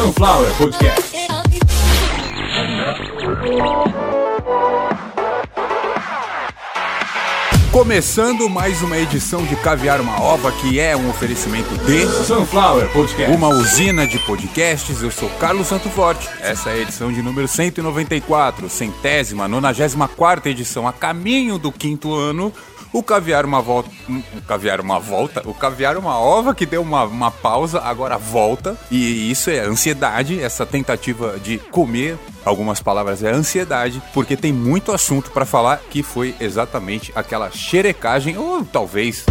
Sunflower Podcast. Começando mais uma edição de Caviar uma Ova, que é um oferecimento de Sunflower Podcast. Uma usina de podcasts. Eu sou Carlos Santo Forte. Essa é a edição de número 194, centésima, nonagésima quarta edição, a caminho do quinto ano. O caviar uma volta. O caviar uma volta. O caviar uma ova que deu uma, uma pausa, agora volta. E isso é ansiedade, essa tentativa de comer. Algumas palavras é ansiedade, porque tem muito assunto para falar que foi exatamente aquela xerecagem, ou talvez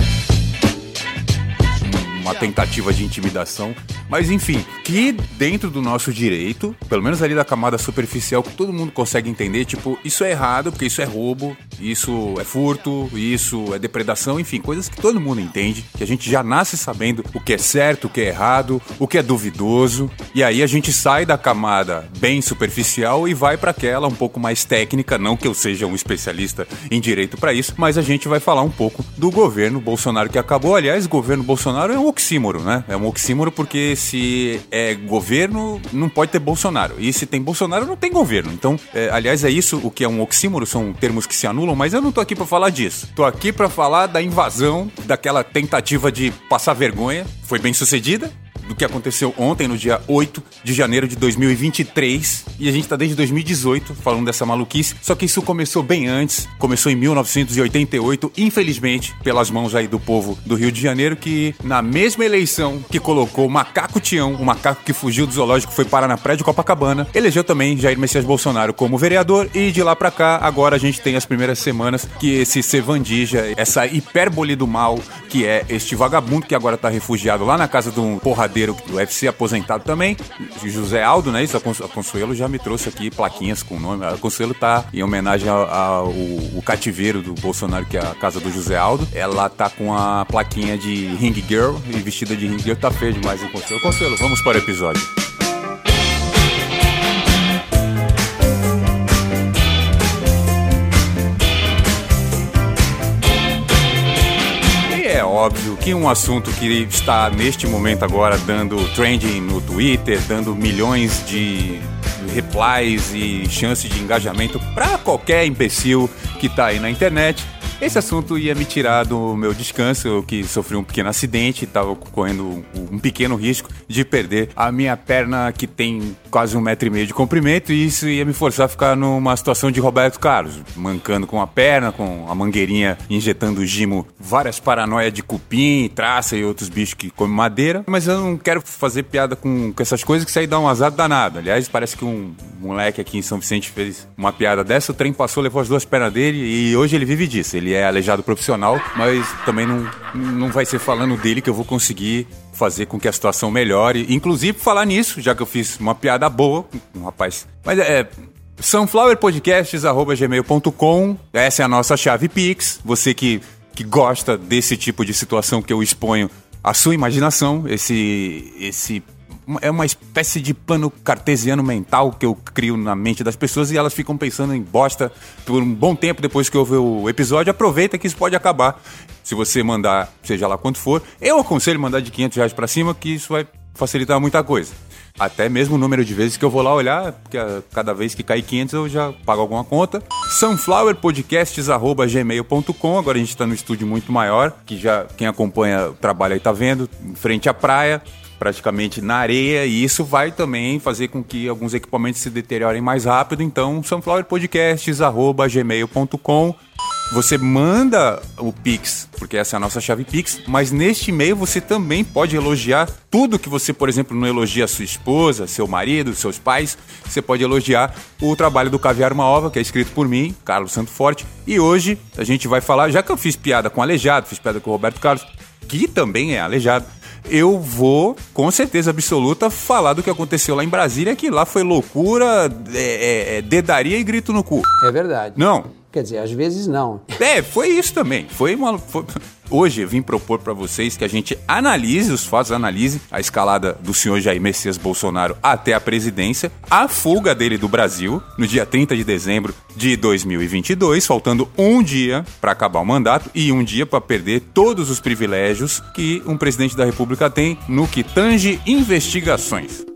uma tentativa de intimidação. Mas enfim, que dentro do nosso direito, pelo menos ali da camada superficial, que todo mundo consegue entender, tipo, isso é errado, porque isso é roubo, isso é furto, isso é depredação, enfim, coisas que todo mundo entende, que a gente já nasce sabendo o que é certo, o que é errado, o que é duvidoso, e aí a gente sai da camada bem superficial e vai para aquela um pouco mais técnica, não que eu seja um especialista em direito para isso, mas a gente vai falar um pouco do governo Bolsonaro que acabou. Aliás, governo Bolsonaro é um oxímoro, né? É um oxímoro porque se é governo, não pode ter Bolsonaro. E se tem Bolsonaro, não tem governo. Então, é, aliás, é isso o que é um oxímoro, são termos que se anulam, mas eu não tô aqui para falar disso. Tô aqui para falar da invasão, daquela tentativa de passar vergonha. Foi bem sucedida, do que aconteceu ontem, no dia 8 de janeiro de 2023. E a gente tá desde 2018 falando dessa maluquice. Só que isso começou bem antes. Começou em 1988, infelizmente, pelas mãos aí do povo do Rio de Janeiro, que na mesma eleição que colocou o macaco Tião, o macaco que fugiu do zoológico foi parar na praia de Copacabana, elegeu também Jair Messias Bolsonaro como vereador. E de lá pra cá, agora a gente tem as primeiras semanas que esse Sevandija, essa hipérbole do mal, que é este vagabundo que agora tá refugiado lá na casa de um porradeiro do UFC aposentado também, José Aldo, né? Isso, a Consuelo já me trouxe aqui plaquinhas com o nome. A Consuelo tá em homenagem ao, cativeiro do Bolsonaro, que é a casa do José Aldo. Ela tá com a plaquinha de Ring Girl e vestida de Ring Girl. Tá feio demais, hein, Consuelo? Consuelo, vamos para o episódio. Que um assunto que está neste momento agora dando trending no Twitter, dando milhões de replies e chance de engajamento para qualquer imbecil que está aí na internet esse assunto ia me tirar do meu descanso, que sofri um pequeno acidente, estava correndo um pequeno risco de perder a minha perna que tem quase um metro e meio de comprimento e isso ia me forçar a ficar numa situação de Roberto Carlos, mancando com a perna, com a mangueirinha injetando gimo, várias paranoias de cupim, traça e outros bichos que comem madeira, mas eu não quero fazer piada com, com essas coisas que isso aí dá um azar danado. Aliás, parece que um moleque aqui em São Vicente fez uma piada dessa, o trem passou, levou as duas pernas dele e hoje ele vive disso. Ele é aleijado profissional, mas também não, não vai ser falando dele que eu vou conseguir fazer com que a situação melhore. Inclusive, falar nisso, já que eu fiz uma piada boa um rapaz. Mas é. sunflowerpodcasts.gmail.com Essa é a nossa chave Pix. Você que, que gosta desse tipo de situação que eu exponho a sua imaginação, esse, esse é uma espécie de plano cartesiano mental que eu crio na mente das pessoas e elas ficam pensando em bosta por um bom tempo depois que eu ver o episódio. Aproveita que isso pode acabar. Se você mandar, seja lá quanto for, eu aconselho mandar de 500 reais pra cima, que isso vai facilitar muita coisa. Até mesmo o número de vezes que eu vou lá olhar, porque cada vez que cai 500 eu já pago alguma conta. sunflowerpodcasts.gmail.com Agora a gente está no estúdio muito maior, que já quem acompanha o trabalho aí tá vendo, em frente à praia praticamente na areia e isso vai também fazer com que alguns equipamentos se deteriorem mais rápido. Então, sunflowerpodcasts@gmail.com você manda o Pix, porque essa é a nossa chave Pix, mas neste e-mail você também pode elogiar tudo que você, por exemplo, não elogia sua esposa, seu marido, seus pais. Você pode elogiar o trabalho do Caviar Uma Ova, que é escrito por mim, Carlos Santo Forte. E hoje a gente vai falar, já que eu fiz piada com o Aleijado, fiz piada com o Roberto Carlos, que também é aleijado eu vou, com certeza absoluta, falar do que aconteceu lá em Brasília, que lá foi loucura, é, é, é dedaria e grito no cu. É verdade. Não. Quer dizer, às vezes não. É, foi isso também. Foi uma. Foi... Hoje eu vim propor para vocês que a gente analise os fatos, analise a escalada do senhor Jair Messias Bolsonaro até a presidência, a fuga dele do Brasil no dia 30 de dezembro de 2022, faltando um dia para acabar o mandato e um dia para perder todos os privilégios que um presidente da República tem no que tange investigações.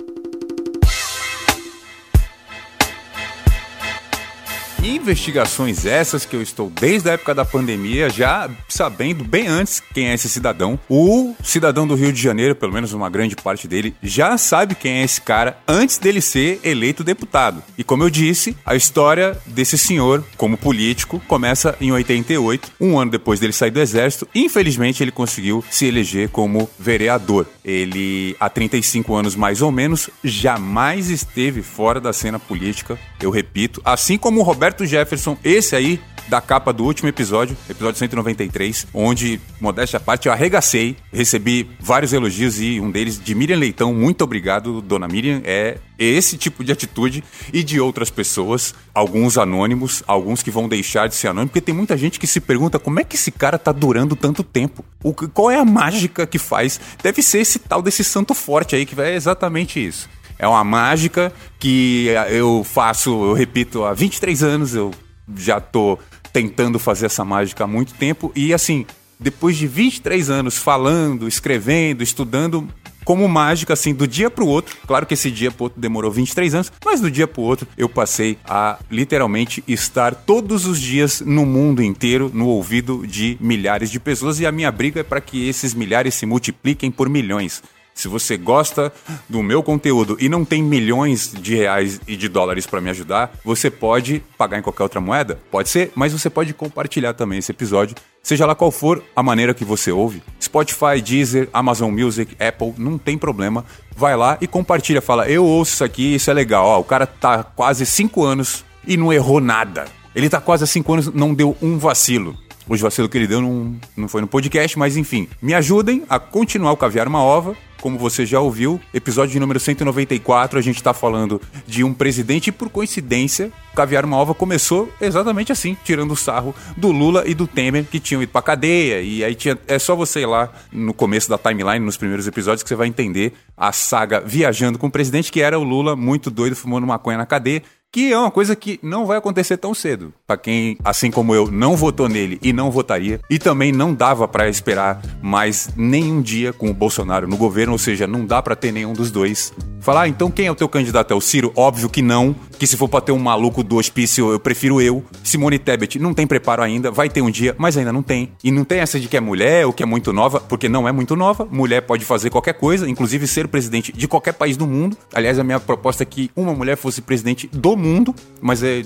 Investigações essas que eu estou desde a época da pandemia já sabendo bem antes quem é esse cidadão. O cidadão do Rio de Janeiro, pelo menos uma grande parte dele, já sabe quem é esse cara antes dele ser eleito deputado. E como eu disse, a história desse senhor como político começa em 88, um ano depois dele sair do exército. Infelizmente, ele conseguiu se eleger como vereador. Ele, há 35 anos mais ou menos, jamais esteve fora da cena política. Eu repito, assim como o Roberto Jefferson, esse aí da capa do último episódio, episódio 193, onde, modéstia à parte, eu arregacei, recebi vários elogios e um deles de Miriam Leitão. Muito obrigado, dona Miriam. É esse tipo de atitude e de outras pessoas, alguns anônimos, alguns que vão deixar de ser anônimos, porque tem muita gente que se pergunta como é que esse cara tá durando tanto tempo? O, qual é a mágica que faz? Deve ser esse tal desse santo forte aí, que é exatamente isso. É uma mágica que eu faço, eu repito, há 23 anos, eu já tô tentando fazer essa mágica há muito tempo e assim, depois de 23 anos falando, escrevendo, estudando, como mágica, assim, do dia pro outro. Claro que esse dia pro outro demorou 23 anos, mas do dia pro outro eu passei a literalmente estar todos os dias no mundo inteiro, no ouvido de milhares de pessoas, e a minha briga é para que esses milhares se multipliquem por milhões. Se você gosta do meu conteúdo e não tem milhões de reais e de dólares para me ajudar, você pode pagar em qualquer outra moeda? Pode ser, mas você pode compartilhar também esse episódio, seja lá qual for a maneira que você ouve. Spotify, Deezer, Amazon Music, Apple, não tem problema. Vai lá e compartilha, fala: "Eu ouço isso aqui, isso é legal". Ó, o cara tá quase 5 anos e não errou nada. Ele tá quase há 5 anos, não deu um vacilo. Os vacilos que ele deu não, não foi no podcast, mas enfim. Me ajudem a continuar o Caviar Uma Ova como você já ouviu, episódio de número 194, a gente está falando de um presidente e, por coincidência, Caviar uma Ova começou exatamente assim, tirando o sarro do Lula e do Temer, que tinham ido pra cadeia. E aí tinha. É só você ir lá no começo da timeline, nos primeiros episódios, que você vai entender a saga viajando com o presidente, que era o Lula muito doido, fumando maconha na cadeia que é uma coisa que não vai acontecer tão cedo. Para quem, assim como eu, não votou nele e não votaria, e também não dava para esperar mais nenhum dia com o Bolsonaro no governo, ou seja, não dá para ter nenhum dos dois. Falar, ah, então quem é o teu candidato? É o Ciro? Óbvio que não. Que se for pra ter um maluco do hospício, eu prefiro eu. Simone Tebet não tem preparo ainda, vai ter um dia, mas ainda não tem. E não tem essa de que é mulher ou que é muito nova, porque não é muito nova. Mulher pode fazer qualquer coisa, inclusive ser presidente de qualquer país do mundo. Aliás, a minha proposta é que uma mulher fosse presidente do mundo, mas é,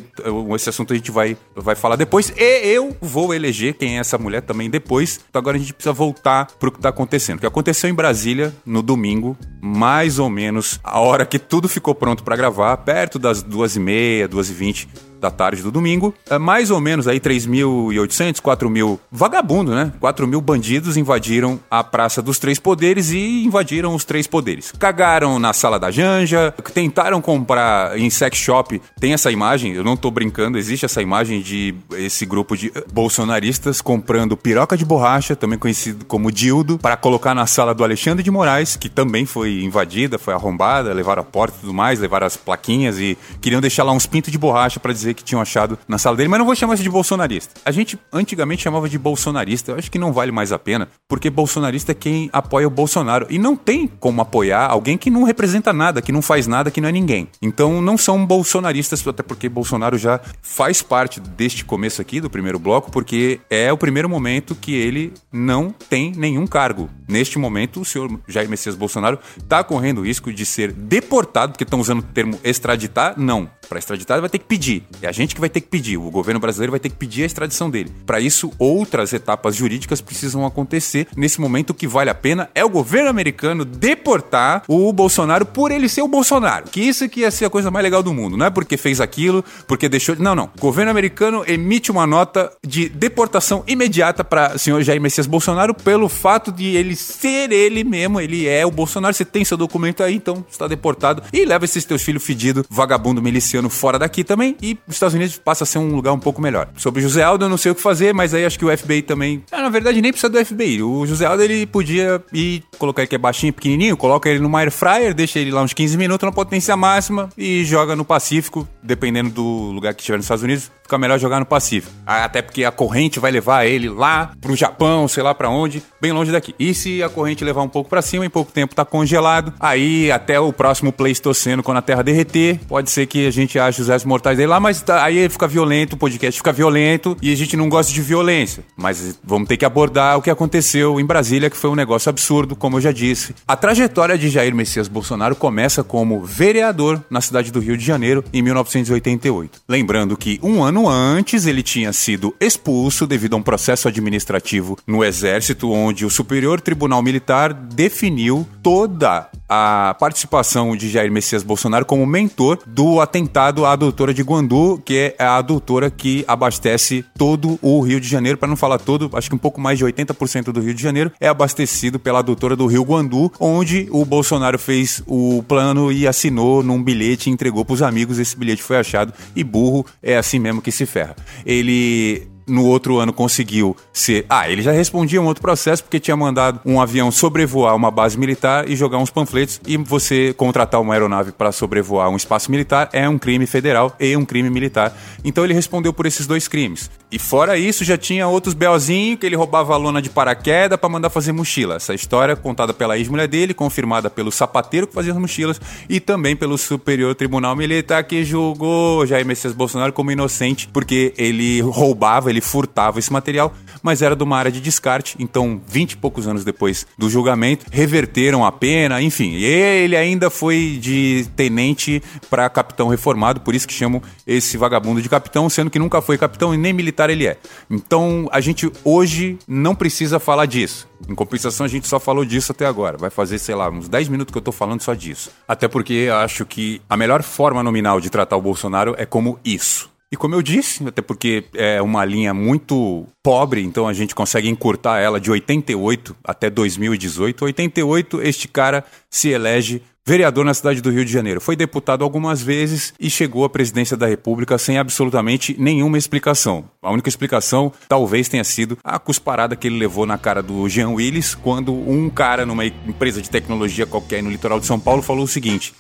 esse assunto a gente vai, vai falar depois. E eu vou eleger quem é essa mulher também depois. Então agora a gente precisa voltar pro que tá acontecendo. O que aconteceu em Brasília no domingo, mais ou menos a hora que tudo ficou pronto para gravar, perto das duas e meia, duas e vinte da tarde do domingo, é mais ou menos aí 3.800, 4.000 vagabundo, né? 4.000 bandidos invadiram a Praça dos Três Poderes e invadiram os Três Poderes. Cagaram na sala da Janja, tentaram comprar em sex shop. Tem essa imagem, eu não tô brincando, existe essa imagem de esse grupo de bolsonaristas comprando piroca de borracha, também conhecido como dildo, para colocar na sala do Alexandre de Moraes, que também foi invadida, foi arrombada, levaram a porta e tudo mais, levaram as plaquinhas e queriam deixar lá uns pintos de borracha para dizer dizer que tinham achado na sala dele, mas não vou chamar isso de bolsonarista. A gente antigamente chamava de bolsonarista, eu acho que não vale mais a pena, porque bolsonarista é quem apoia o Bolsonaro. E não tem como apoiar alguém que não representa nada, que não faz nada, que não é ninguém. Então não são bolsonaristas, até porque Bolsonaro já faz parte deste começo aqui, do primeiro bloco, porque é o primeiro momento que ele não tem nenhum cargo. Neste momento, o senhor Jair Messias Bolsonaro está correndo o risco de ser deportado, porque estão usando o termo extraditar? Não. Para extraditar, vai ter que pedir. É a gente que vai ter que pedir. O governo brasileiro vai ter que pedir a extradição dele. Para isso, outras etapas jurídicas precisam acontecer. Nesse momento, o que vale a pena é o governo americano deportar o Bolsonaro por ele ser o Bolsonaro. Que isso que ia ser a coisa mais legal do mundo. Não é porque fez aquilo, porque deixou. Não, não. O governo americano emite uma nota de deportação imediata para o senhor Jair Messias Bolsonaro pelo fato de ele ser ele mesmo. Ele é o Bolsonaro. Você tem seu documento aí, então está deportado. E leva esses teus filhos fedidos, vagabundo miliciano fora daqui também e os Estados Unidos passa a ser um lugar um pouco melhor. Sobre José Aldo eu não sei o que fazer, mas aí acho que o FBI também... Ah, na verdade nem precisa do FBI. O José Aldo ele podia ir colocar ele que é baixinho, pequenininho, coloca ele no air fryer, deixa ele lá uns 15 minutos na potência máxima e joga no Pacífico, dependendo do lugar que estiver nos Estados Unidos, fica melhor jogar no Pacífico. Até porque a corrente vai levar ele lá pro Japão, sei lá para onde, bem longe daqui. E se a corrente levar um pouco para cima, em pouco tempo tá congelado, aí até o próximo Pleistoceno, quando a Terra derreter, pode ser que a gente gente acha os restos mortais dele lá, mas tá, aí fica violento, o podcast fica violento e a gente não gosta de violência. Mas vamos ter que abordar o que aconteceu em Brasília, que foi um negócio absurdo, como eu já disse. A trajetória de Jair Messias Bolsonaro começa como vereador na cidade do Rio de Janeiro em 1988. Lembrando que um ano antes ele tinha sido expulso devido a um processo administrativo no Exército, onde o Superior Tribunal Militar definiu toda a participação de Jair Messias Bolsonaro como mentor do atentado à doutora de Guandu, que é a doutora que abastece todo o Rio de Janeiro, para não falar todo, acho que um pouco mais de 80% do Rio de Janeiro é abastecido pela doutora do Rio Guandu, onde o Bolsonaro fez o plano e assinou num bilhete entregou para os amigos. Esse bilhete foi achado e burro é assim mesmo que se ferra. Ele no outro ano conseguiu ser. Ah, ele já respondia um outro processo porque tinha mandado um avião sobrevoar uma base militar e jogar uns panfletos. E você contratar uma aeronave para sobrevoar um espaço militar é um crime federal e um crime militar. Então ele respondeu por esses dois crimes. E fora isso, já tinha outros belzinhos que ele roubava a lona de paraquedas para mandar fazer mochila. Essa história contada pela ex-mulher dele, confirmada pelo sapateiro que fazia as mochilas e também pelo Superior Tribunal Militar que julgou Jair Messias Bolsonaro como inocente porque ele roubava, ele ele furtava esse material, mas era de uma área de descarte. Então, 20 e poucos anos depois do julgamento, reverteram a pena, enfim. Ele ainda foi de tenente para capitão reformado, por isso que chamam esse vagabundo de capitão, sendo que nunca foi capitão e nem militar ele é. Então, a gente hoje não precisa falar disso. Em compensação, a gente só falou disso até agora. Vai fazer, sei lá, uns 10 minutos que eu tô falando só disso. Até porque acho que a melhor forma nominal de tratar o Bolsonaro é como isso. E como eu disse, até porque é uma linha muito pobre, então a gente consegue encurtar ela de 88 até 2018. 88, este cara se elege vereador na cidade do Rio de Janeiro. Foi deputado algumas vezes e chegou à presidência da República sem absolutamente nenhuma explicação. A única explicação talvez tenha sido a cusparada que ele levou na cara do Jean Willis quando um cara numa empresa de tecnologia qualquer no litoral de São Paulo falou o seguinte: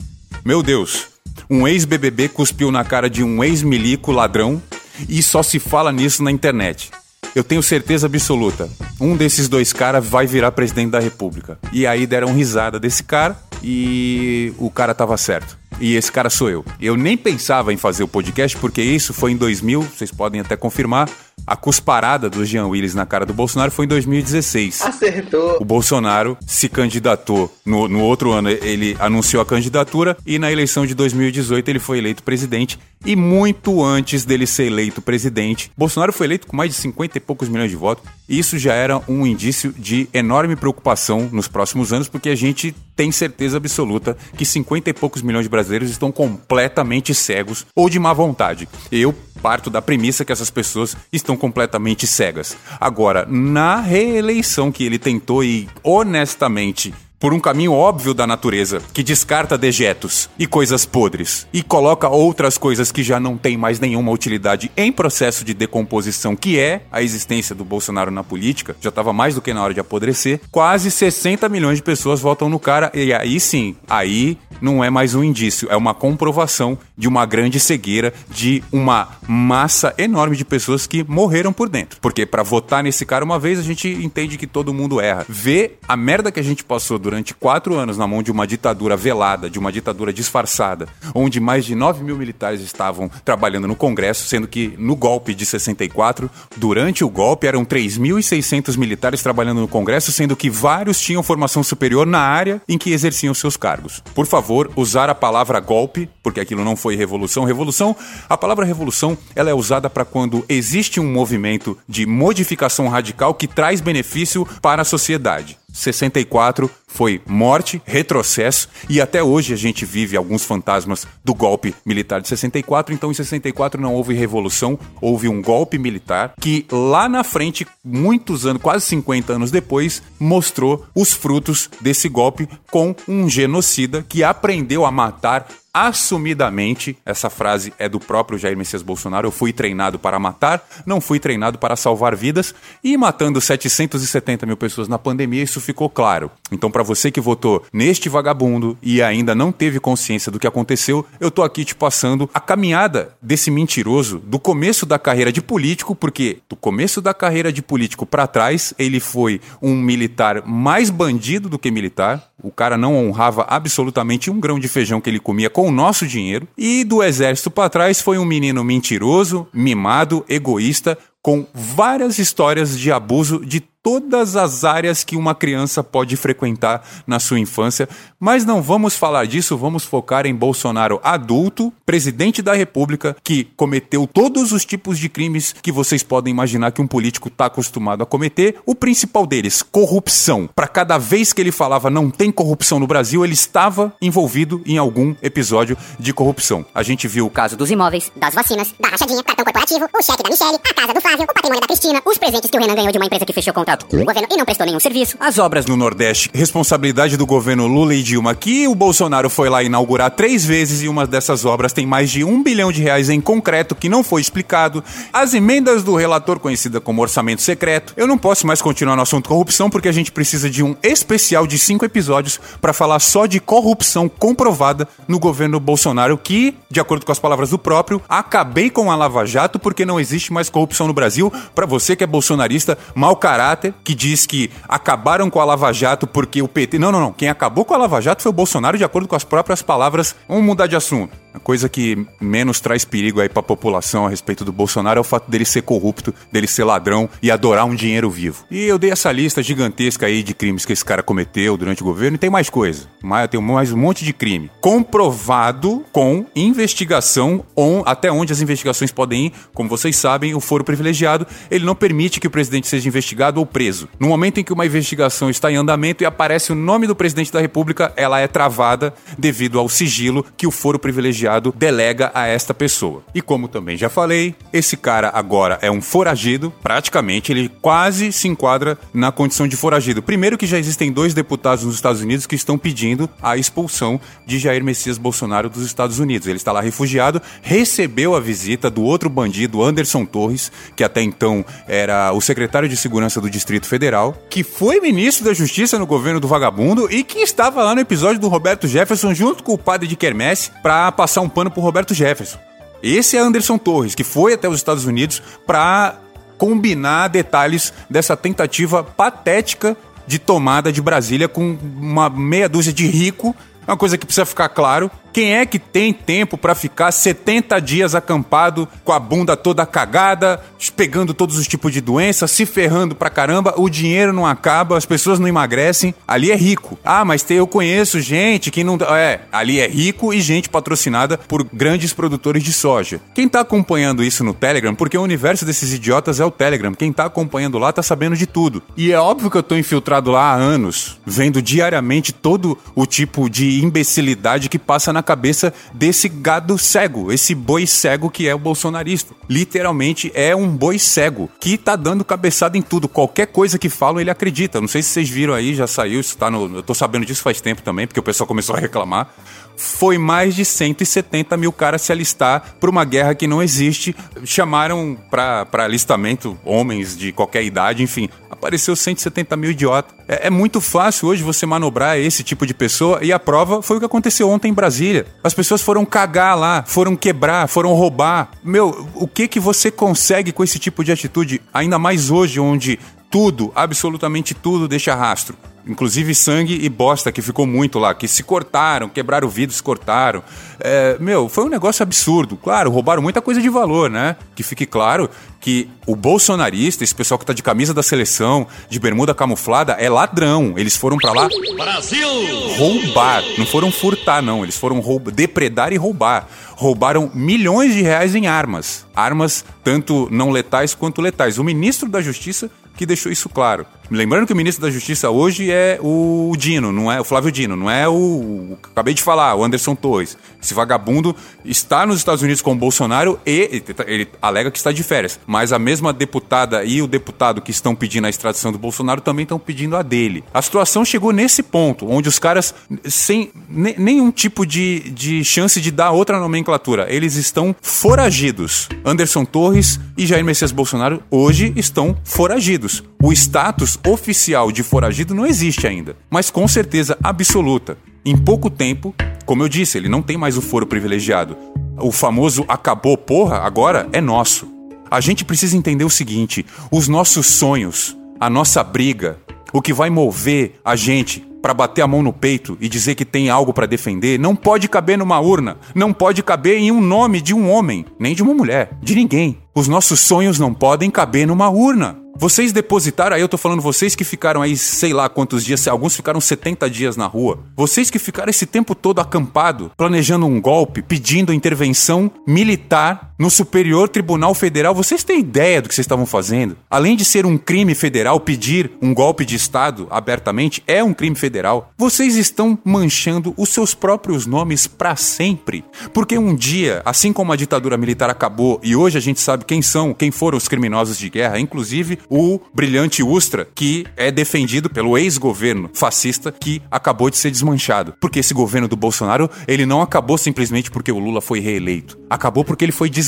Meu Deus, um ex-BBB cuspiu na cara de um ex-milico ladrão e só se fala nisso na internet. Eu tenho certeza absoluta, um desses dois caras vai virar presidente da República. E aí deram risada desse cara e o cara tava certo. E esse cara sou eu. Eu nem pensava em fazer o podcast porque isso foi em 2000, vocês podem até confirmar. A cusparada do Jean Willis na cara do Bolsonaro foi em 2016. Acertou. O Bolsonaro se candidatou. No, no outro ano, ele anunciou a candidatura e na eleição de 2018 ele foi eleito presidente. E muito antes dele ser eleito presidente, Bolsonaro foi eleito com mais de 50 e poucos milhões de votos. E isso já era um indício de enorme preocupação nos próximos anos, porque a gente tem certeza absoluta que 50 e poucos milhões de brasileiros estão completamente cegos ou de má vontade. Eu parto da premissa que essas pessoas estão completamente cegas. Agora, na reeleição que ele tentou e honestamente por um caminho óbvio da natureza, que descarta dejetos e coisas podres e coloca outras coisas que já não têm mais nenhuma utilidade em processo de decomposição, que é a existência do Bolsonaro na política, já estava mais do que na hora de apodrecer. Quase 60 milhões de pessoas votam no cara e aí sim, aí não é mais um indício, é uma comprovação de uma grande cegueira de uma massa enorme de pessoas que morreram por dentro. Porque para votar nesse cara uma vez, a gente entende que todo mundo erra. Ver a merda que a gente passou durante quatro anos na mão de uma ditadura velada, de uma ditadura disfarçada, onde mais de 9 mil militares estavam trabalhando no Congresso, sendo que no golpe de 64, durante o golpe, eram 3.600 militares trabalhando no Congresso, sendo que vários tinham formação superior na área em que exerciam seus cargos. Por favor, usar a palavra golpe, porque aquilo não foi revolução. Revolução, a palavra revolução, ela é usada para quando existe um movimento de modificação radical que traz benefício para a sociedade. 64 foi morte, retrocesso e até hoje a gente vive alguns fantasmas do golpe militar de 64. Então, em 64 não houve revolução, houve um golpe militar que lá na frente, muitos anos, quase 50 anos depois, mostrou os frutos desse golpe com um genocida que aprendeu a matar assumidamente, essa frase é do próprio Jair Messias Bolsonaro, eu fui treinado para matar, não fui treinado para salvar vidas, e matando 770 mil pessoas na pandemia, isso ficou claro. Então, para você que votou neste vagabundo e ainda não teve consciência do que aconteceu, eu tô aqui te passando a caminhada desse mentiroso do começo da carreira de político, porque do começo da carreira de político para trás, ele foi um militar mais bandido do que militar. O cara não honrava absolutamente um grão de feijão que ele comia com o nosso dinheiro. E do exército para trás foi um menino mentiroso, mimado, egoísta, com várias histórias de abuso de todas as áreas que uma criança pode frequentar na sua infância, mas não vamos falar disso, vamos focar em Bolsonaro adulto, presidente da República, que cometeu todos os tipos de crimes que vocês podem imaginar que um político está acostumado a cometer. O principal deles, corrupção. Para cada vez que ele falava não tem corrupção no Brasil, ele estava envolvido em algum episódio de corrupção. A gente viu o caso dos imóveis, das vacinas, da rachadinha, cartão corporativo, o cheque da Michelle, a casa do Flávio, o patrimônio da Cristina, os presentes que o Renan ganhou de uma empresa que fechou contrato o governo e não prestou nenhum serviço. As obras no Nordeste, responsabilidade do governo Lula e Dilma, que o Bolsonaro foi lá inaugurar três vezes e uma dessas obras tem mais de um bilhão de reais em concreto que não foi explicado. As emendas do relator, conhecida como orçamento secreto. Eu não posso mais continuar no assunto corrupção porque a gente precisa de um especial de cinco episódios para falar só de corrupção comprovada no governo Bolsonaro, que, de acordo com as palavras do próprio, acabei com a Lava Jato porque não existe mais corrupção no Brasil. Para você que é bolsonarista, mau caráter que diz que acabaram com a Lava Jato porque o PT. Não, não, não. Quem acabou com a Lava Jato foi o Bolsonaro, de acordo com as próprias palavras. Vamos mudar de assunto. A coisa que menos traz perigo aí para a população a respeito do Bolsonaro é o fato dele ser corrupto, dele ser ladrão e adorar um dinheiro vivo. E eu dei essa lista gigantesca aí de crimes que esse cara cometeu durante o governo e tem mais coisa. Mas tem mais um monte de crime. Comprovado com investigação on, até onde as investigações podem ir. Como vocês sabem, o foro privilegiado, ele não permite que o presidente seja investigado ou preso. No momento em que uma investigação está em andamento e aparece o nome do presidente da República, ela é travada devido ao sigilo que o foro privilegiado delega a esta pessoa. E como também já falei, esse cara agora é um foragido, praticamente ele quase se enquadra na condição de foragido. Primeiro que já existem dois deputados nos Estados Unidos que estão pedindo a expulsão de Jair Messias Bolsonaro dos Estados Unidos. Ele está lá refugiado, recebeu a visita do outro bandido, Anderson Torres, que até então era o secretário de segurança do Distrito Federal, que foi ministro da Justiça no governo do vagabundo e que estava lá no episódio do Roberto Jefferson junto com o padre de Quermesse para passar passar um pano pro Roberto Jefferson. Esse é Anderson Torres, que foi até os Estados Unidos para combinar detalhes dessa tentativa patética de tomada de Brasília com uma meia dúzia de rico. É uma coisa que precisa ficar claro quem é que tem tempo para ficar 70 dias acampado com a bunda toda cagada, pegando todos os tipos de doenças, se ferrando pra caramba, o dinheiro não acaba, as pessoas não emagrecem. Ali é rico. Ah, mas tem, eu conheço gente que não. É, ali é rico e gente patrocinada por grandes produtores de soja. Quem tá acompanhando isso no Telegram, porque o universo desses idiotas é o Telegram, quem tá acompanhando lá tá sabendo de tudo. E é óbvio que eu tô infiltrado lá há anos, vendo diariamente todo o tipo de imbecilidade que passa na cabeça desse gado cego, esse boi cego que é o bolsonarista. Literalmente é um boi cego que tá dando cabeçada em tudo. Qualquer coisa que falam, ele acredita. Não sei se vocês viram aí, já saiu, isso tá no. Eu tô sabendo disso faz tempo também, porque o pessoal começou a reclamar foi mais de 170 mil caras se alistar para uma guerra que não existe. Chamaram para alistamento homens de qualquer idade, enfim. Apareceu 170 mil idiotas. É, é, muito fácil hoje você manobrar esse tipo de pessoa e a prova foi o que aconteceu ontem em Brasília. As pessoas foram cagar lá, foram quebrar, foram roubar. Meu, o que que você consegue com esse tipo de atitude? Ainda mais hoje, onde tudo, absolutamente tudo deixa rastro. Inclusive sangue e bosta que ficou muito lá, que se cortaram, quebraram o vidro, se cortaram. É, meu, foi um negócio absurdo. Claro, roubaram muita coisa de valor, né? Que fique claro que o bolsonarista, esse pessoal que tá de camisa da seleção, de bermuda camuflada, é ladrão. Eles foram para lá Brasil! roubar. Não foram furtar, não. Eles foram roubar, depredar e roubar. Roubaram milhões de reais em armas. Armas tanto não letais quanto letais. O ministro da Justiça que deixou isso claro. Lembrando que o ministro da Justiça hoje é o Dino, não é o Flávio Dino, não é o, acabei de falar, o Anderson Torres. Esse vagabundo está nos Estados Unidos com o Bolsonaro e ele alega que está de férias. Mas a mesma deputada e o deputado que estão pedindo a extradição do Bolsonaro também estão pedindo a dele. A situação chegou nesse ponto, onde os caras, sem nenhum tipo de, de chance de dar outra nomenclatura, eles estão foragidos. Anderson Torres e Jair Messias Bolsonaro hoje estão foragidos. o status oficial de foragido não existe ainda, mas com certeza absoluta. Em pouco tempo, como eu disse, ele não tem mais o foro privilegiado. O famoso acabou, porra, agora é nosso. A gente precisa entender o seguinte: os nossos sonhos, a nossa briga, o que vai mover a gente para bater a mão no peito e dizer que tem algo para defender, não pode caber numa urna, não pode caber em um nome de um homem, nem de uma mulher, de ninguém. Os nossos sonhos não podem caber numa urna. Vocês depositaram, aí eu tô falando vocês que ficaram aí, sei lá quantos dias, alguns ficaram 70 dias na rua. Vocês que ficaram esse tempo todo acampado, planejando um golpe, pedindo intervenção militar no Superior Tribunal Federal, vocês têm ideia do que vocês estavam fazendo? Além de ser um crime federal, pedir um golpe de Estado abertamente é um crime federal. Vocês estão manchando os seus próprios nomes para sempre. Porque um dia, assim como a ditadura militar acabou e hoje a gente sabe quem são, quem foram os criminosos de guerra, inclusive o brilhante Ustra, que é defendido pelo ex-governo fascista que acabou de ser desmanchado. Porque esse governo do Bolsonaro, ele não acabou simplesmente porque o Lula foi reeleito. Acabou porque ele foi desmanchado,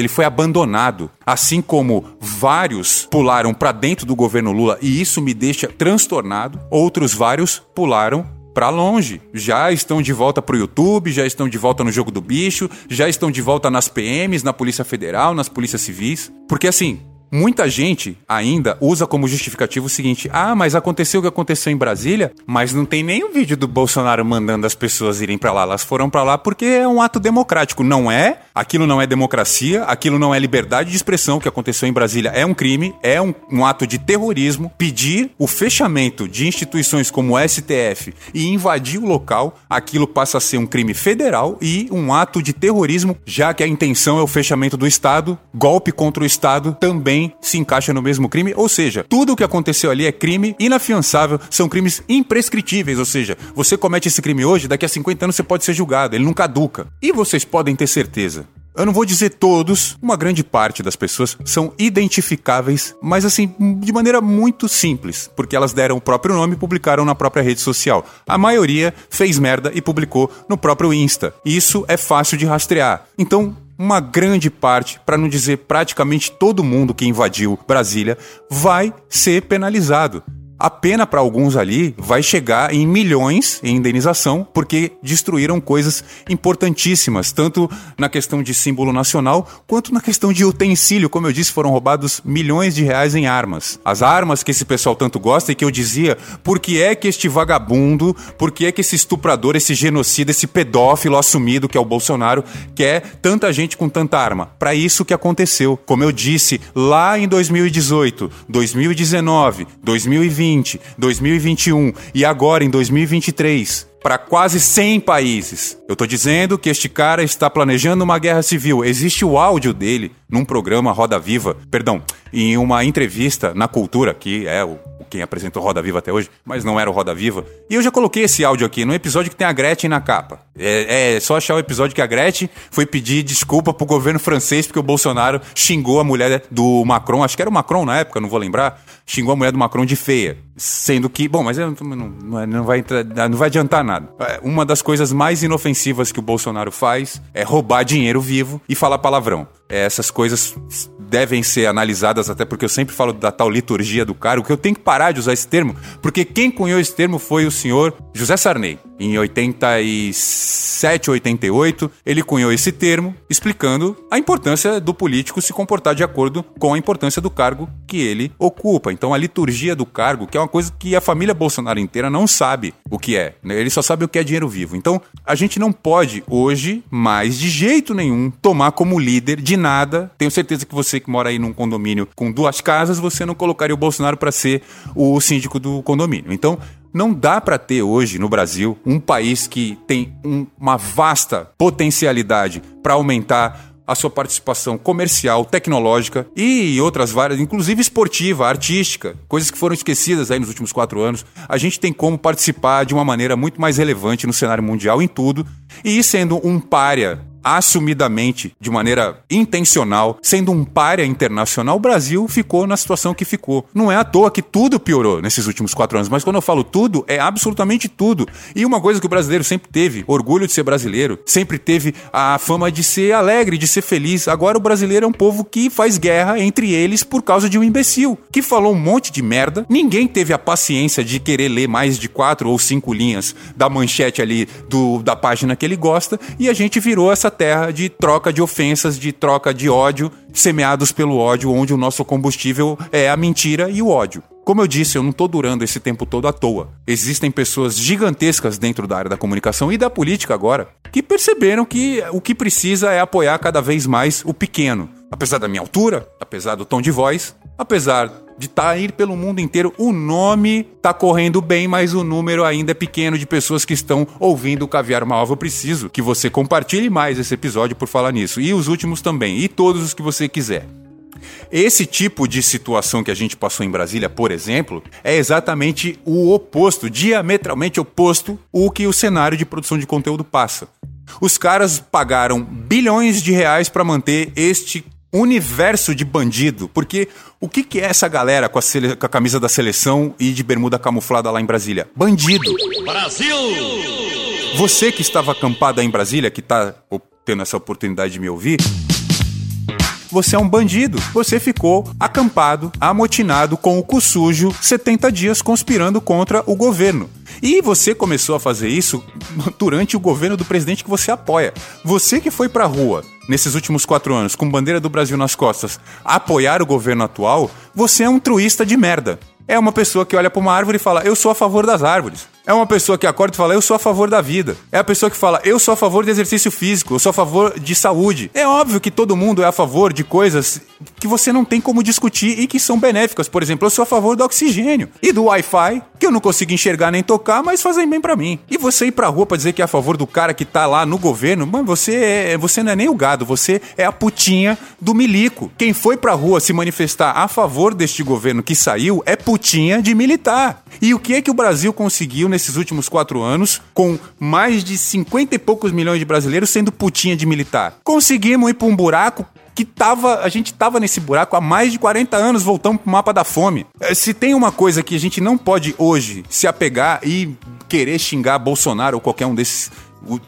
ele foi abandonado. Assim como vários pularam para dentro do governo Lula e isso me deixa transtornado, outros vários pularam para longe. Já estão de volta pro YouTube, já estão de volta no jogo do bicho, já estão de volta nas PMs, na Polícia Federal, nas polícias civis. Porque assim, Muita gente ainda usa como justificativo o seguinte: ah, mas aconteceu o que aconteceu em Brasília, mas não tem nenhum vídeo do Bolsonaro mandando as pessoas irem para lá. Elas foram para lá porque é um ato democrático. Não é? Aquilo não é democracia, aquilo não é liberdade de expressão. O que aconteceu em Brasília é um crime, é um, um ato de terrorismo. Pedir o fechamento de instituições como o STF e invadir o local, aquilo passa a ser um crime federal e um ato de terrorismo, já que a intenção é o fechamento do Estado, golpe contra o Estado também também se encaixa no mesmo crime, ou seja, tudo o que aconteceu ali é crime inafiançável, são crimes imprescritíveis, ou seja, você comete esse crime hoje, daqui a 50 anos você pode ser julgado, ele não caduca. E vocês podem ter certeza, eu não vou dizer todos, uma grande parte das pessoas são identificáveis, mas assim, de maneira muito simples, porque elas deram o próprio nome e publicaram na própria rede social. A maioria fez merda e publicou no próprio Insta. Isso é fácil de rastrear. Então, uma grande parte, para não dizer praticamente todo mundo que invadiu Brasília, vai ser penalizado. A pena para alguns ali vai chegar em milhões em indenização, porque destruíram coisas importantíssimas, tanto na questão de símbolo nacional, quanto na questão de utensílio. Como eu disse, foram roubados milhões de reais em armas. As armas que esse pessoal tanto gosta e que eu dizia, por que é que este vagabundo, por que é que esse estuprador, esse genocida, esse pedófilo assumido que é o Bolsonaro, quer tanta gente com tanta arma? Para isso que aconteceu. Como eu disse, lá em 2018, 2019, 2020, 2020, 2021 e agora em 2023 para quase 100 países. Eu tô dizendo que este cara está planejando uma guerra civil. Existe o áudio dele num programa Roda Viva, perdão, em uma entrevista na Cultura, que é o quem apresentou Roda Viva até hoje, mas não era o Roda Viva. E eu já coloquei esse áudio aqui no episódio que tem a Gretchen na capa. É, é, só achar o episódio que a Gretchen foi pedir desculpa pro governo francês porque o Bolsonaro xingou a mulher do Macron, acho que era o Macron na época, não vou lembrar, xingou a mulher do Macron de feia. Sendo que, bom, mas não, não, não, vai, não vai adiantar nada. É, uma das coisas mais inofensivas que o Bolsonaro faz é roubar dinheiro vivo e falar palavrão. É, essas coisas devem ser analisadas, até porque eu sempre falo da tal liturgia do cargo, que eu tenho que parar de usar esse termo, porque quem cunhou esse termo foi o senhor José Sarney. Em 87, 88, ele cunhou esse termo explicando a importância do político se comportar de acordo com a importância do cargo que ele ocupa. Então, a liturgia do cargo, que é uma coisa que a família Bolsonaro inteira não sabe o que é. Né? Ele só sabe o que é dinheiro vivo. Então, a gente não pode hoje, mais de jeito nenhum, tomar como líder de nada. Tenho certeza que você que mora aí num condomínio com duas casas, você não colocaria o Bolsonaro para ser o síndico do condomínio. Então, não dá para ter hoje no Brasil um país que tem um, uma vasta potencialidade para aumentar a sua participação comercial, tecnológica e outras várias, inclusive esportiva, artística, coisas que foram esquecidas aí nos últimos quatro anos. A gente tem como participar de uma maneira muito mais relevante no cenário mundial em tudo e sendo um párea assumidamente, de maneira intencional, sendo um párea internacional, o Brasil ficou na situação que ficou. Não é à toa que tudo piorou nesses últimos quatro anos, mas quando eu falo tudo, é absolutamente tudo. E uma coisa que o brasileiro sempre teve, orgulho de ser brasileiro, sempre teve a fama de ser alegre, de ser feliz. Agora o brasileiro é um povo que faz guerra entre eles por causa de um imbecil, que falou um monte de merda. Ninguém teve a paciência de querer ler mais de quatro ou cinco linhas da manchete ali do, da página que ele gosta, e a gente virou essa terra de troca de ofensas, de troca de ódio, semeados pelo ódio, onde o nosso combustível é a mentira e o ódio. Como eu disse, eu não estou durando esse tempo todo à toa. Existem pessoas gigantescas dentro da área da comunicação e da política agora que perceberam que o que precisa é apoiar cada vez mais o pequeno. Apesar da minha altura, apesar do tom de voz, apesar de estar tá aí pelo mundo inteiro. O nome tá correndo bem, mas o número ainda é pequeno de pessoas que estão ouvindo o Caviar Malva. Eu preciso que você compartilhe mais esse episódio por falar nisso. E os últimos também. E todos os que você quiser. Esse tipo de situação que a gente passou em Brasília, por exemplo, é exatamente o oposto, diametralmente oposto, o que o cenário de produção de conteúdo passa. Os caras pagaram bilhões de reais para manter este universo de bandido, porque o que, que é essa galera com a, com a, camisa da seleção e de bermuda camuflada lá em Brasília? Bandido! Brasil! Você que estava acampado aí em Brasília, que está tendo essa oportunidade de me ouvir, você é um bandido. Você ficou acampado, amotinado com o cu sujo 70 dias conspirando contra o governo. E você começou a fazer isso durante o governo do presidente que você apoia. Você que foi pra rua nesses últimos quatro anos com bandeira do Brasil nas costas apoiar o governo atual, você é um truísta de merda. É uma pessoa que olha para uma árvore e fala: Eu sou a favor das árvores. É uma pessoa que acorda e fala, eu sou a favor da vida. É a pessoa que fala, eu sou a favor de exercício físico, eu sou a favor de saúde. É óbvio que todo mundo é a favor de coisas que você não tem como discutir e que são benéficas. Por exemplo, eu sou a favor do oxigênio e do Wi-Fi, que eu não consigo enxergar nem tocar, mas fazem bem para mim. E você ir pra rua pra dizer que é a favor do cara que tá lá no governo, mano, você, é, você não é nem o gado, você é a putinha do milico. Quem foi pra rua se manifestar a favor deste governo que saiu é putinha de militar. E o que é que o Brasil conseguiu nesses últimos quatro anos, com mais de 50 e poucos milhões de brasileiros sendo putinha de militar. Conseguimos ir para um buraco que tava, a gente tava nesse buraco há mais de 40 anos, voltando pro mapa da fome. É, se tem uma coisa que a gente não pode hoje se apegar e querer xingar Bolsonaro ou qualquer um desses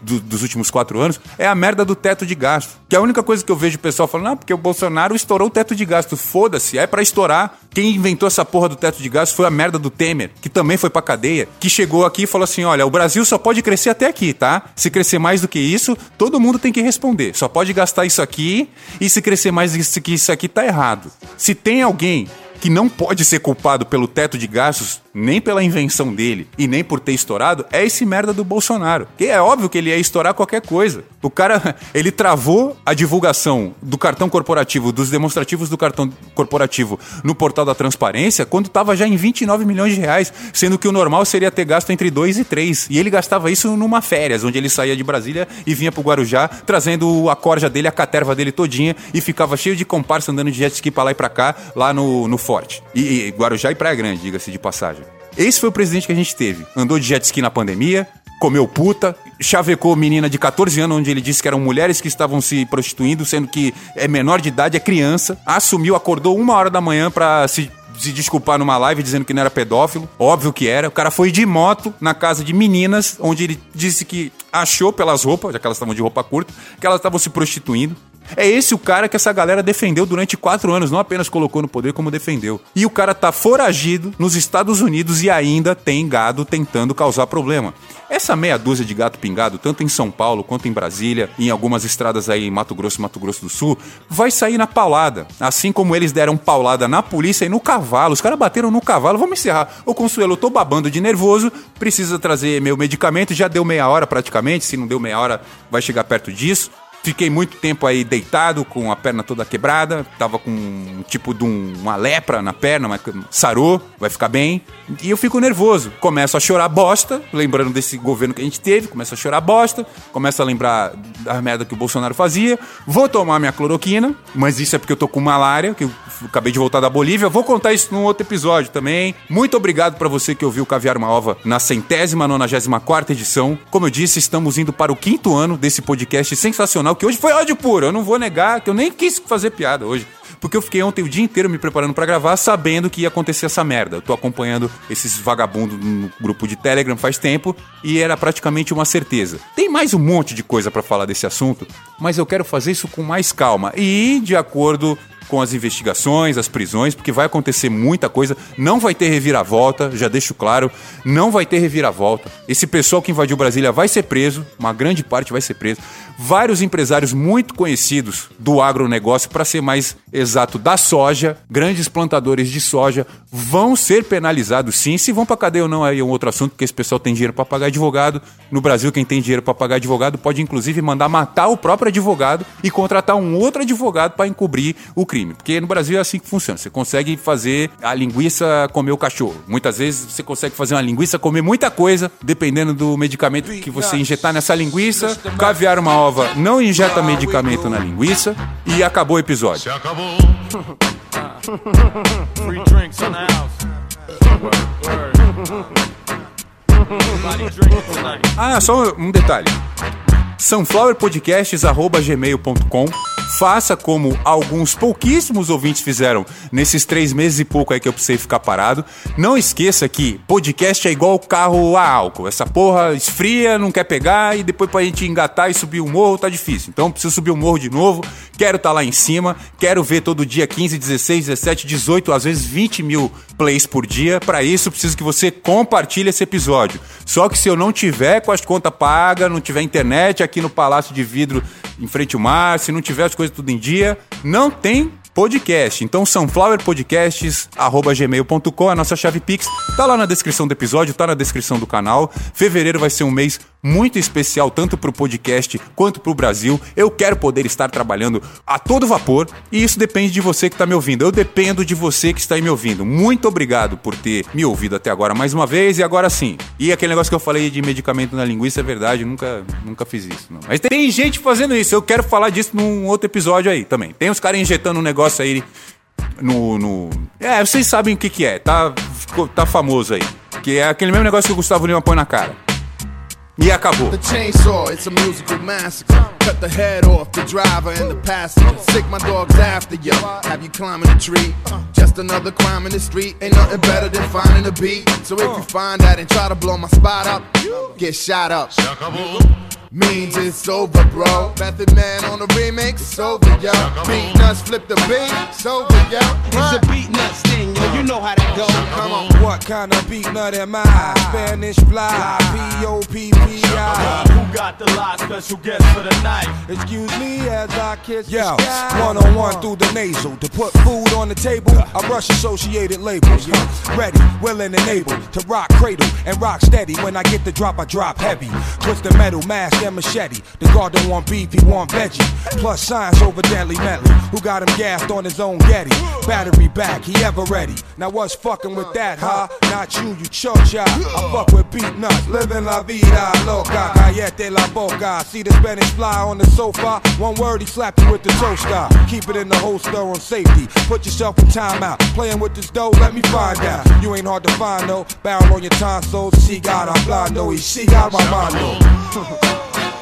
do, dos últimos quatro anos é a merda do teto de gasto. Que é a única coisa que eu vejo o pessoal falando, não, porque o Bolsonaro estourou o teto de gasto. Foda-se, é para estourar. Quem inventou essa porra do teto de gasto foi a merda do Temer, que também foi pra cadeia, que chegou aqui e falou assim: olha, o Brasil só pode crescer até aqui, tá? Se crescer mais do que isso, todo mundo tem que responder. Só pode gastar isso aqui, e se crescer mais do que isso aqui, tá errado. Se tem alguém que não pode ser culpado pelo teto de gastos, nem pela invenção dele e nem por ter estourado, é esse merda do Bolsonaro. Que é óbvio que ele ia estourar qualquer coisa. O cara, ele travou a divulgação do cartão corporativo, dos demonstrativos do cartão corporativo no portal da transparência, quando estava já em 29 milhões de reais, sendo que o normal seria ter gasto entre 2 e 3. E ele gastava isso numa férias, onde ele saía de Brasília e vinha pro Guarujá, trazendo a corja dele, a caterva dele todinha, e ficava cheio de comparsa andando de jet ski pra lá e pra cá, lá no, no forte. E, e Guarujá e Praia Grande, diga-se de passagem. Esse foi o presidente que a gente teve. Andou de jet ski na pandemia, comeu puta, chavecou menina de 14 anos, onde ele disse que eram mulheres que estavam se prostituindo, sendo que é menor de idade, é criança. Assumiu, acordou uma hora da manhã pra se se desculpar numa live dizendo que não era pedófilo. Óbvio que era. O cara foi de moto na casa de meninas, onde ele disse que achou pelas roupas, já que elas estavam de roupa curta, que elas estavam se prostituindo. É esse o cara que essa galera defendeu durante quatro anos, não apenas colocou no poder, como defendeu. E o cara tá foragido nos Estados Unidos e ainda tem gado tentando causar problema. Essa meia dúzia de gato pingado, tanto em São Paulo quanto em Brasília, em algumas estradas aí em Mato Grosso Mato Grosso do Sul, vai sair na paulada. Assim como eles deram paulada na polícia e no cavalo. Os caras bateram no cavalo. Vamos encerrar. Ô Consuelo, eu tô babando de nervoso, precisa trazer meu medicamento. Já deu meia hora praticamente. Se não deu meia hora, vai chegar perto disso. Fiquei muito tempo aí deitado, com a perna toda quebrada. Tava com tipo de um, uma lepra na perna, mas sarou, vai ficar bem. E eu fico nervoso. Começo a chorar bosta, lembrando desse governo que a gente teve. Começo a chorar bosta. Começo a lembrar da merda que o Bolsonaro fazia. Vou tomar minha cloroquina, mas isso é porque eu tô com malária, que eu acabei de voltar da Bolívia. Vou contar isso num outro episódio também. Muito obrigado para você que ouviu Caviar uma Ova na centésima, nonagésima quarta edição. Como eu disse, estamos indo para o quinto ano desse podcast sensacional sensacional, que hoje foi ódio puro. Eu não vou negar que eu nem quis fazer piada hoje. Porque eu fiquei ontem o dia inteiro me preparando para gravar, sabendo que ia acontecer essa merda. Eu tô acompanhando esses vagabundos no grupo de Telegram faz tempo e era praticamente uma certeza. Tem mais um monte de coisa para falar desse assunto, mas eu quero fazer isso com mais calma e de acordo com as investigações, as prisões, porque vai acontecer muita coisa. Não vai ter reviravolta, já deixo claro, não vai ter reviravolta. Esse pessoal que invadiu Brasília vai ser preso, uma grande parte vai ser preso. Vários empresários muito conhecidos do agronegócio, para ser mais exato, da soja, grandes plantadores de soja, vão ser penalizados sim. Se vão para cadeia ou não, aí é um outro assunto, porque esse pessoal tem dinheiro para pagar advogado. No Brasil, quem tem dinheiro para pagar advogado pode inclusive mandar matar o próprio advogado e contratar um outro advogado para encobrir o crime crime. Porque no Brasil é assim que funciona. Você consegue fazer a linguiça comer o cachorro. Muitas vezes você consegue fazer uma linguiça comer muita coisa, dependendo do medicamento que você injetar nessa linguiça. Caviar uma ova não injeta medicamento na linguiça. E acabou o episódio. Se acabou. Free drinks in the house. Ah, só um detalhe sunflowerpodcasts.gmail.com Faça como alguns pouquíssimos ouvintes fizeram nesses três meses e pouco aí que eu precisei ficar parado. Não esqueça que podcast é igual carro a álcool. Essa porra esfria, não quer pegar e depois pra gente engatar e subir o morro tá difícil. Então preciso subir o morro de novo. Quero estar tá lá em cima. Quero ver todo dia 15, 16, 17, 18, às vezes 20 mil plays por dia. Para isso preciso que você compartilhe esse episódio. Só que se eu não tiver com as contas pagas, não tiver internet, aqui no Palácio de Vidro em frente ao mar, se não tiver as coisas tudo em dia, não tem podcast. Então, sunflowerpodcasts.gmail.com, a nossa chave Pix. Tá lá na descrição do episódio, tá na descrição do canal. Fevereiro vai ser um mês muito especial, tanto pro podcast quanto pro Brasil. Eu quero poder estar trabalhando a todo vapor e isso depende de você que está me ouvindo. Eu dependo de você que está aí me ouvindo. Muito obrigado por ter me ouvido até agora mais uma vez e agora sim. E aquele negócio que eu falei de medicamento na linguiça é verdade, nunca, nunca fiz isso. Não. Mas tem gente fazendo isso, eu quero falar disso num outro episódio aí também. Tem uns caras injetando um negócio aí no, no. É, vocês sabem o que, que é, tá, tá famoso aí. Que é aquele mesmo negócio que o Gustavo Lima põe na cara. E acabou. The chainsaw, it's a musical massacre. Cut the head off the driver and the passenger. Sick my dogs after you. Have you climbing a tree? Just another crime in the street. Ain't nothing better than finding a beat. So if you find that and try to blow my spot up, get shot up means it's over, bro. Method Man on the remix, it's over, yo. Beat nuts, flip the beat, it's over, yo. It's a beat nuts thing, yo. You know how that go. Come on. What kind of beat nut am I? Spanish fly, P O P P I. Who got the lot? Special guest for the night. Excuse me as I kiss Yo, one on one through the nasal to put food on the table. I brush associated labels. Ready, willing, and able to rock cradle and rock steady. When I get the drop, I drop heavy. Twist the metal and machete. The guard don't want beef, he want veggie. Plus science over deadly medley. Who got him gassed on his own Getty? Battery back, he ever ready. Now what's fucking with that, huh? Not you, you chocha. I fuck with beat nuts, living la vida loca. Callete la boca. See the Spanish fly on the sofa. One word, he slapped you with the toaster. Keep it in the holster on safety. Put yourself in timeout. Playing with this dough, let me find out. You ain't hard to find, though. Barrel on your tonsils. See God, I'm blind, no. He see God, my mind,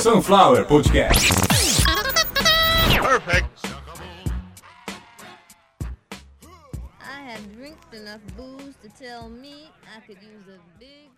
Sunflower Podcast. Perfect. I have drank enough booze to tell me I could use a big